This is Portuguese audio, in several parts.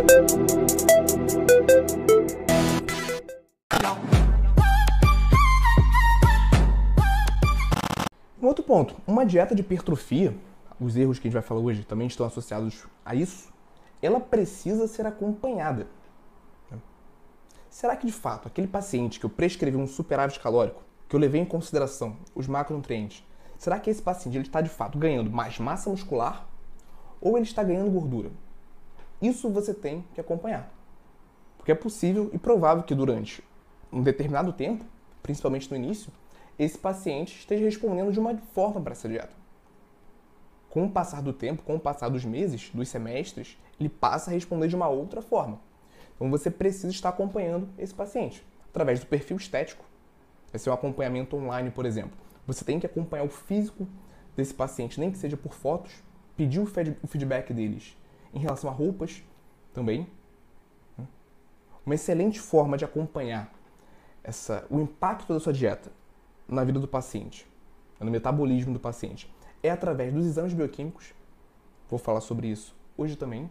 Um outro ponto, uma dieta de hipertrofia, os erros que a gente vai falar hoje também estão associados a isso, ela precisa ser acompanhada. Será que de fato aquele paciente que eu prescrevi um superávit calórico, que eu levei em consideração os macronutrientes, será que esse paciente está de fato ganhando mais massa muscular ou ele está ganhando gordura? Isso você tem que acompanhar. Porque é possível e provável que durante um determinado tempo, principalmente no início, esse paciente esteja respondendo de uma forma para essa dieta. Com o passar do tempo, com o passar dos meses, dos semestres, ele passa a responder de uma outra forma. Então você precisa estar acompanhando esse paciente através do perfil estético. Vai ser um acompanhamento online, por exemplo. Você tem que acompanhar o físico desse paciente, nem que seja por fotos, pedir o feedback deles em relação a roupas também. Uma excelente forma de acompanhar essa, o impacto da sua dieta na vida do paciente, no metabolismo do paciente, é através dos exames bioquímicos. Vou falar sobre isso hoje também,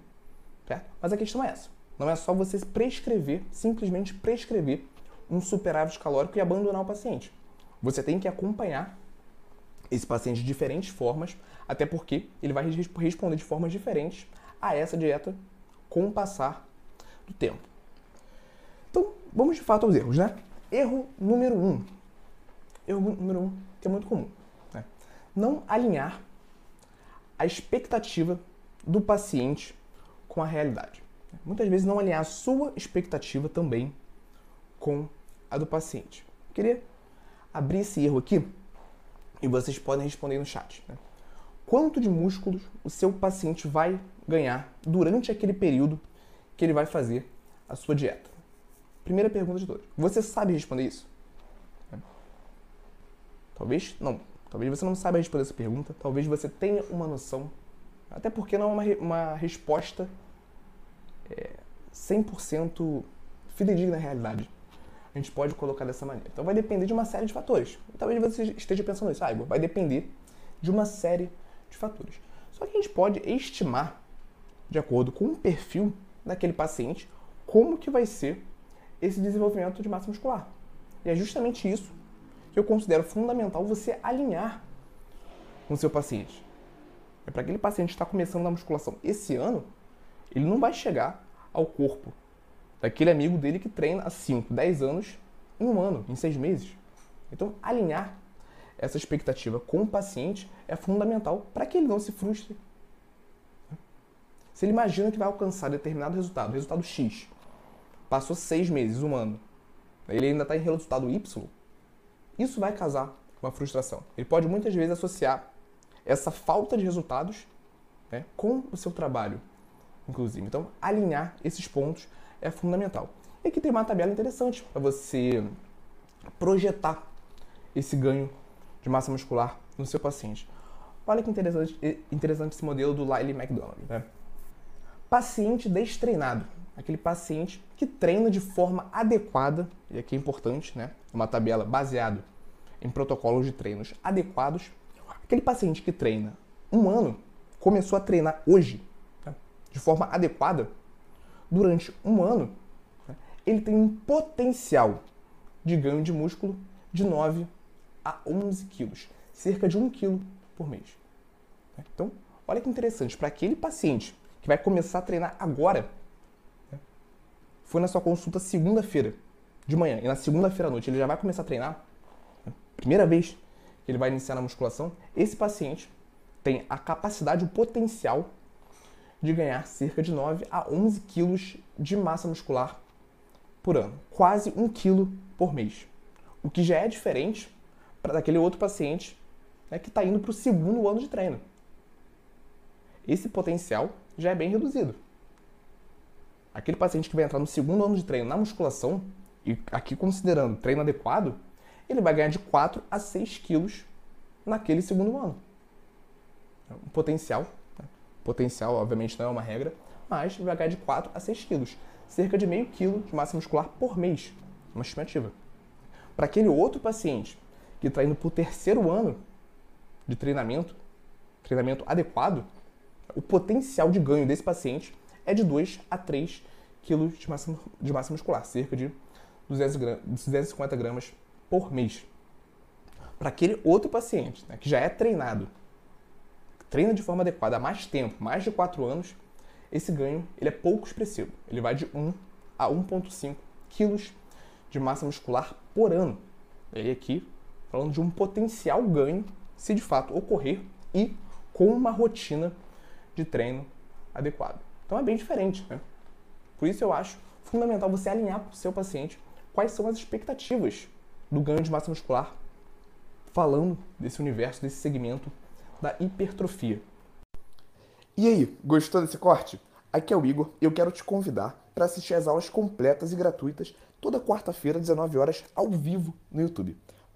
certo? Mas a questão é essa. Não é só você prescrever, simplesmente prescrever um superávit calórico e abandonar o paciente. Você tem que acompanhar esse paciente de diferentes formas, até porque ele vai responder de formas diferentes a essa dieta com o passar do tempo. Então, vamos de fato aos erros, né? Erro número um, erro número um, que é muito comum. Né? Não alinhar a expectativa do paciente com a realidade. Muitas vezes não alinhar a sua expectativa também com a do paciente. Eu queria abrir esse erro aqui e vocês podem responder no chat. Né? Quanto de músculos o seu paciente vai ganhar durante aquele período que ele vai fazer a sua dieta? Primeira pergunta de todos. Você sabe responder isso? Talvez não. Talvez você não saiba responder essa pergunta. Talvez você tenha uma noção. Até porque não é uma, uma resposta é, 100% fidedigna à realidade. A gente pode colocar dessa maneira. Então vai depender de uma série de fatores. Talvez você esteja pensando isso, ah, vai depender de uma série de fatores. Só que a gente pode estimar, de acordo com o perfil daquele paciente, como que vai ser esse desenvolvimento de massa muscular. E é justamente isso que eu considero fundamental você alinhar com o seu paciente. É para aquele paciente que está começando na musculação esse ano, ele não vai chegar ao corpo daquele amigo dele que treina há 5, 10 anos em um ano, em seis meses. Então, alinhar essa expectativa com o paciente é fundamental para que ele não se frustre. Se ele imagina que vai alcançar determinado resultado, resultado X, passou seis meses, um ano, ele ainda está em resultado Y, isso vai casar com uma frustração. Ele pode muitas vezes associar essa falta de resultados né, com o seu trabalho, inclusive. Então, alinhar esses pontos é fundamental. E aqui tem uma tabela interessante para você projetar esse ganho de massa muscular no seu paciente. Olha que interessante, interessante esse modelo do Lyle McDonald. Né? Paciente destreinado, aquele paciente que treina de forma adequada, e aqui é importante, né? Uma tabela baseada em protocolos de treinos adequados. Aquele paciente que treina um ano começou a treinar hoje, né? de forma adequada, durante um ano, né? ele tem um potencial de ganho de músculo de 9 a 11 quilos, cerca de 1 quilo por mês. Né? Então, olha que interessante, para aquele paciente que vai começar a treinar agora, né? foi na sua consulta segunda-feira de manhã e na segunda-feira à noite ele já vai começar a treinar, né? primeira vez que ele vai iniciar na musculação, esse paciente tem a capacidade, o potencial de ganhar cerca de 9 a 11 quilos de massa muscular por ano, quase 1 quilo por mês. O que já é diferente para daquele outro paciente né, que está indo para o segundo ano de treino. Esse potencial já é bem reduzido. Aquele paciente que vai entrar no segundo ano de treino na musculação, e aqui considerando treino adequado, ele vai ganhar de 4 a 6 quilos naquele segundo ano. Um potencial, né? potencial obviamente não é uma regra, mas vai ganhar de 4 a 6 quilos, cerca de meio quilo de massa muscular por mês, uma estimativa. Para aquele outro paciente que está indo para o terceiro ano de treinamento, treinamento adequado, o potencial de ganho desse paciente é de 2 a 3 kg de massa, de massa muscular, cerca de 200 gramas, 250 gramas por mês. Para aquele outro paciente né, que já é treinado, treina de forma adequada há mais tempo, mais de 4 anos, esse ganho ele é pouco expressivo. Ele vai de 1 a 1,5 quilos de massa muscular por ano. E aqui falando de um potencial ganho se de fato ocorrer e com uma rotina de treino adequada. Então é bem diferente, né? Por isso eu acho fundamental você alinhar com o seu paciente quais são as expectativas do ganho de massa muscular, falando desse universo, desse segmento da hipertrofia. E aí, gostou desse corte? Aqui é o Igor e eu quero te convidar para assistir às aulas completas e gratuitas toda quarta-feira, 19 horas, ao vivo no YouTube.